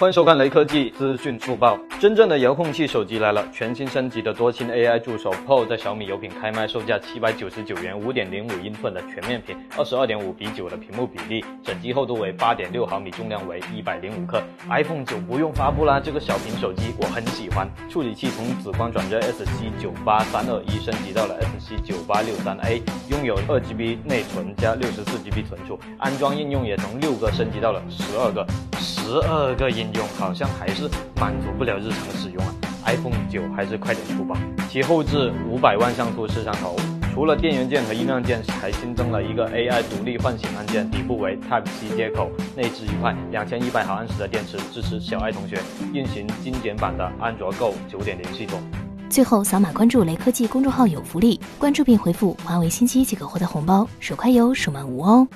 欢迎收看雷科技资讯速报。真正的遥控器手机来了，全新升级的多星 AI 助手 Pro 在小米有品开卖，售价七百九十九元，五点零五英寸的全面屏，二十二点五比九的屏幕比例，整机厚度为八点六毫米，重量为一百零五克。iPhone 九不用发布啦，这个小屏手机我很喜欢。处理器从紫光转热 SC 九八三二一升级到了 SC 九八六三 A，拥有二 GB 内存加六十四 GB 存储，安装应用也从六个升级到了十二个。十二个应用好像还是满足不了日常使用啊！iPhone 九还是快点出吧。其后置五百万像素摄像头，除了电源键和音量键，还新增了一个 AI 独立唤醒按键，底部为 Type C 接口，内置一块两千一百毫安时的电池，支持小爱同学，运行精简版的安卓 Go 九点零系统。最后扫码关注雷科技公众号有福利，关注并回复“华为新机”即可获得红包，手快有，手慢无哦。